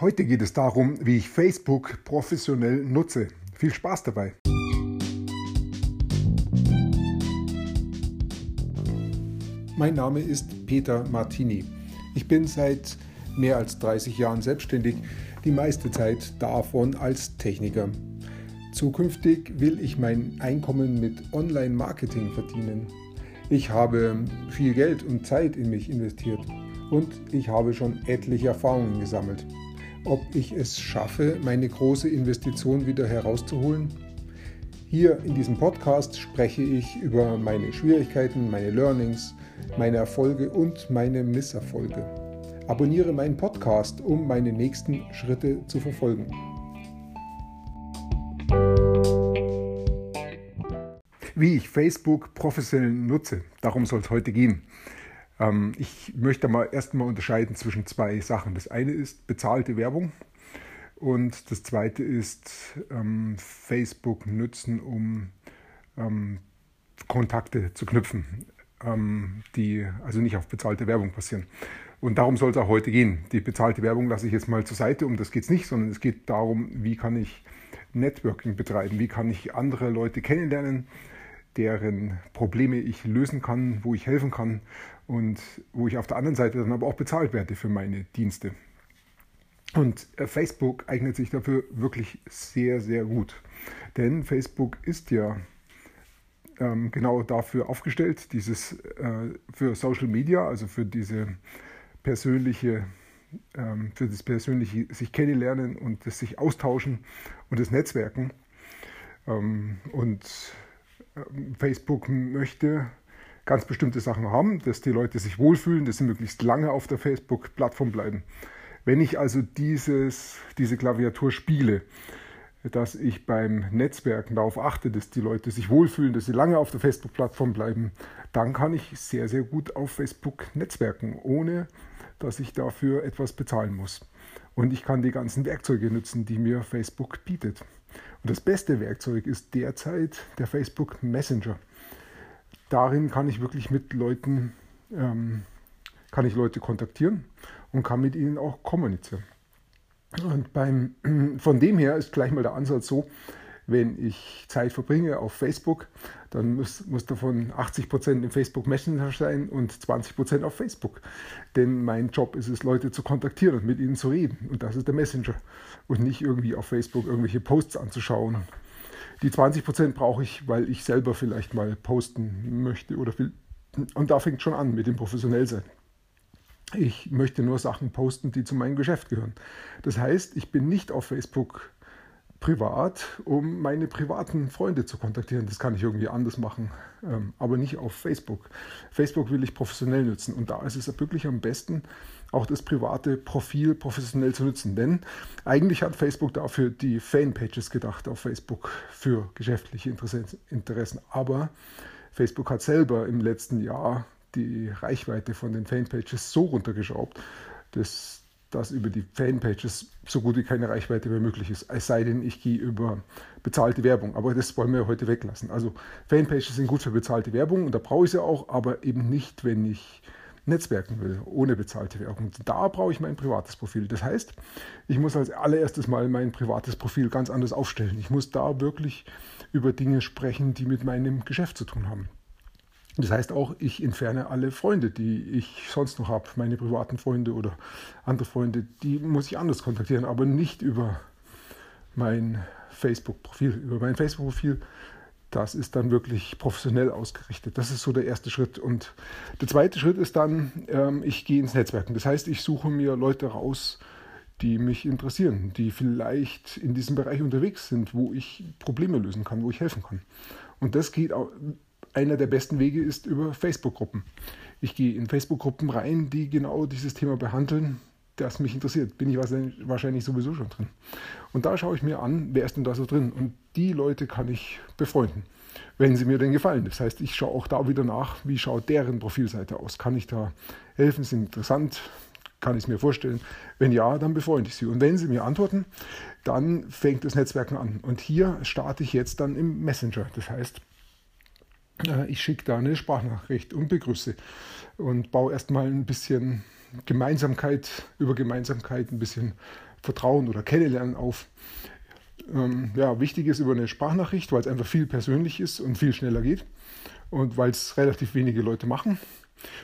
Heute geht es darum, wie ich Facebook professionell nutze. Viel Spaß dabei! Mein Name ist Peter Martini. Ich bin seit mehr als 30 Jahren selbstständig, die meiste Zeit davon als Techniker. Zukünftig will ich mein Einkommen mit Online-Marketing verdienen. Ich habe viel Geld und Zeit in mich investiert und ich habe schon etliche Erfahrungen gesammelt ob ich es schaffe, meine große Investition wieder herauszuholen? Hier in diesem Podcast spreche ich über meine Schwierigkeiten, meine Learnings, meine Erfolge und meine Misserfolge. Abonniere meinen Podcast, um meine nächsten Schritte zu verfolgen. Wie ich Facebook professionell nutze, darum soll es heute gehen. Ähm, ich möchte mal erstmal unterscheiden zwischen zwei Sachen. Das eine ist bezahlte Werbung und das zweite ist ähm, Facebook nutzen, um ähm, Kontakte zu knüpfen, ähm, die also nicht auf bezahlte Werbung passieren. Und darum soll es auch heute gehen. Die bezahlte Werbung lasse ich jetzt mal zur Seite, um das geht es nicht, sondern es geht darum, wie kann ich Networking betreiben, wie kann ich andere Leute kennenlernen, deren Probleme ich lösen kann, wo ich helfen kann und wo ich auf der anderen Seite dann aber auch bezahlt werde für meine Dienste. Und äh, Facebook eignet sich dafür wirklich sehr, sehr gut. Denn Facebook ist ja ähm, genau dafür aufgestellt, dieses äh, für Social Media, also für diese persönliche, ähm, für das persönliche sich kennenlernen und das sich austauschen und das Netzwerken. Ähm, und Facebook möchte ganz bestimmte Sachen haben, dass die Leute sich wohlfühlen, dass sie möglichst lange auf der Facebook-Plattform bleiben. Wenn ich also dieses, diese Klaviatur spiele, dass ich beim Netzwerken darauf achte, dass die Leute sich wohlfühlen, dass sie lange auf der Facebook-Plattform bleiben, dann kann ich sehr, sehr gut auf Facebook netzwerken, ohne dass ich dafür etwas bezahlen muss. Und ich kann die ganzen Werkzeuge nutzen, die mir Facebook bietet. Und das beste Werkzeug ist derzeit der Facebook Messenger. Darin kann ich wirklich mit Leuten, ähm, kann ich Leute kontaktieren und kann mit ihnen auch kommunizieren. Und beim, von dem her ist gleich mal der Ansatz so, wenn ich Zeit verbringe auf Facebook, dann muss, muss davon 80% im Facebook Messenger sein und 20% auf Facebook. Denn mein Job ist es, Leute zu kontaktieren und mit ihnen zu reden. Und das ist der Messenger. Und nicht irgendwie auf Facebook irgendwelche Posts anzuschauen. Die 20% brauche ich, weil ich selber vielleicht mal posten möchte oder will. Und da fängt schon an mit dem Professionellsein. Ich möchte nur Sachen posten, die zu meinem Geschäft gehören. Das heißt, ich bin nicht auf Facebook privat, um meine privaten Freunde zu kontaktieren. Das kann ich irgendwie anders machen, ähm, aber nicht auf Facebook. Facebook will ich professionell nutzen und da ist es wirklich am besten, auch das private Profil professionell zu nutzen. Denn eigentlich hat Facebook dafür die Fanpages gedacht auf Facebook für geschäftliche Interessen. Aber Facebook hat selber im letzten Jahr die Reichweite von den Fanpages so runtergeschraubt, dass dass über die Fanpages so gut wie keine Reichweite mehr möglich ist. Es sei denn, ich gehe über bezahlte Werbung. Aber das wollen wir heute weglassen. Also Fanpages sind gut für bezahlte Werbung und da brauche ich sie auch, aber eben nicht, wenn ich netzwerken will, ohne bezahlte Werbung. Da brauche ich mein privates Profil. Das heißt, ich muss als allererstes mal mein privates Profil ganz anders aufstellen. Ich muss da wirklich über Dinge sprechen, die mit meinem Geschäft zu tun haben. Das heißt auch, ich entferne alle Freunde, die ich sonst noch habe, meine privaten Freunde oder andere Freunde, die muss ich anders kontaktieren, aber nicht über mein Facebook-Profil. Über mein Facebook-Profil, das ist dann wirklich professionell ausgerichtet. Das ist so der erste Schritt. Und der zweite Schritt ist dann, ähm, ich gehe ins Netzwerken. Das heißt, ich suche mir Leute raus, die mich interessieren, die vielleicht in diesem Bereich unterwegs sind, wo ich Probleme lösen kann, wo ich helfen kann. Und das geht auch einer der besten Wege ist über Facebook-Gruppen. Ich gehe in Facebook-Gruppen rein, die genau dieses Thema behandeln, das mich interessiert. Bin ich wahrscheinlich sowieso schon drin. Und da schaue ich mir an, wer ist denn da so drin. Und die Leute kann ich befreunden, wenn sie mir denn gefallen. Das heißt, ich schaue auch da wieder nach, wie schaut deren Profilseite aus. Kann ich da helfen? Sind interessant? Kann ich es mir vorstellen? Wenn ja, dann befreunde ich sie. Und wenn sie mir antworten, dann fängt das Netzwerken an. Und hier starte ich jetzt dann im Messenger. Das heißt, ich schicke da eine Sprachnachricht und begrüße und baue erstmal ein bisschen Gemeinsamkeit über Gemeinsamkeit, ein bisschen Vertrauen oder Kennenlernen auf. Ähm, ja, wichtig ist über eine Sprachnachricht, weil es einfach viel persönlich ist und viel schneller geht und weil es relativ wenige Leute machen.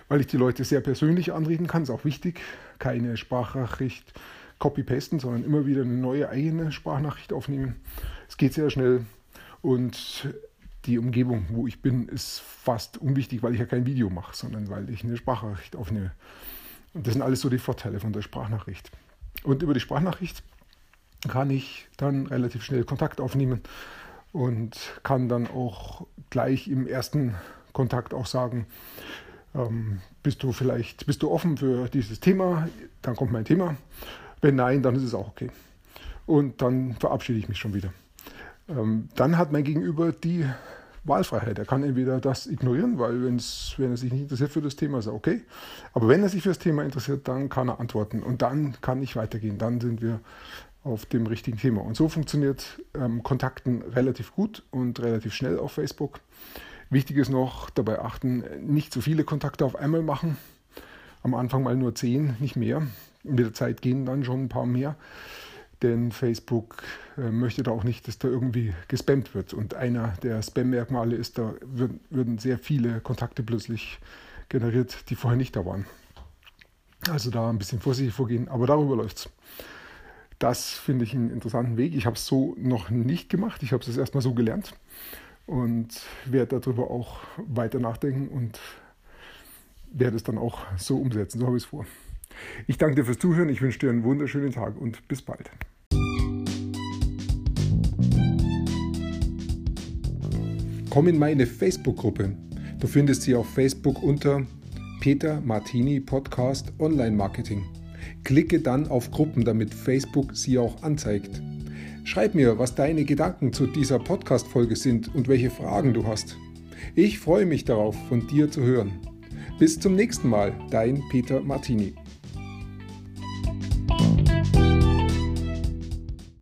Weil ich die Leute sehr persönlich anreden kann, ist auch wichtig. Keine Sprachnachricht copy-pasten, sondern immer wieder eine neue eigene Sprachnachricht aufnehmen. Es geht sehr schnell und die Umgebung, wo ich bin, ist fast unwichtig, weil ich ja kein Video mache, sondern weil ich eine Sprachnachricht aufnehme. Und das sind alles so die Vorteile von der Sprachnachricht. Und über die Sprachnachricht kann ich dann relativ schnell Kontakt aufnehmen und kann dann auch gleich im ersten Kontakt auch sagen, ähm, bist du vielleicht, bist du offen für dieses Thema? Dann kommt mein Thema. Wenn nein, dann ist es auch okay. Und dann verabschiede ich mich schon wieder. Ähm, dann hat mein Gegenüber die Wahlfreiheit. Er kann entweder das ignorieren, weil wenn er sich nicht interessiert für das Thema, ist er okay. Aber wenn er sich für das Thema interessiert, dann kann er antworten und dann kann ich weitergehen. Dann sind wir auf dem richtigen Thema. Und so funktioniert ähm, Kontakten relativ gut und relativ schnell auf Facebook. Wichtig ist noch dabei achten, nicht zu viele Kontakte auf einmal machen. Am Anfang mal nur zehn, nicht mehr. Mit der Zeit gehen dann schon ein paar mehr. Denn Facebook äh, möchte da auch nicht, dass da irgendwie gespammt wird. Und einer der Spam-Merkmale ist, da würden sehr viele Kontakte plötzlich generiert, die vorher nicht da waren. Also da ein bisschen vorsichtig vorgehen, aber darüber läuft es. Das finde ich einen interessanten Weg. Ich habe es so noch nicht gemacht. Ich habe es erstmal so gelernt und werde darüber auch weiter nachdenken und werde es dann auch so umsetzen. So habe ich es vor. Ich danke dir fürs Zuhören. Ich wünsche dir einen wunderschönen Tag und bis bald. Komm in meine Facebook-Gruppe. Du findest sie auf Facebook unter Peter Martini Podcast Online Marketing. Klicke dann auf Gruppen, damit Facebook sie auch anzeigt. Schreib mir, was deine Gedanken zu dieser Podcast-Folge sind und welche Fragen du hast. Ich freue mich darauf, von dir zu hören. Bis zum nächsten Mal, dein Peter Martini.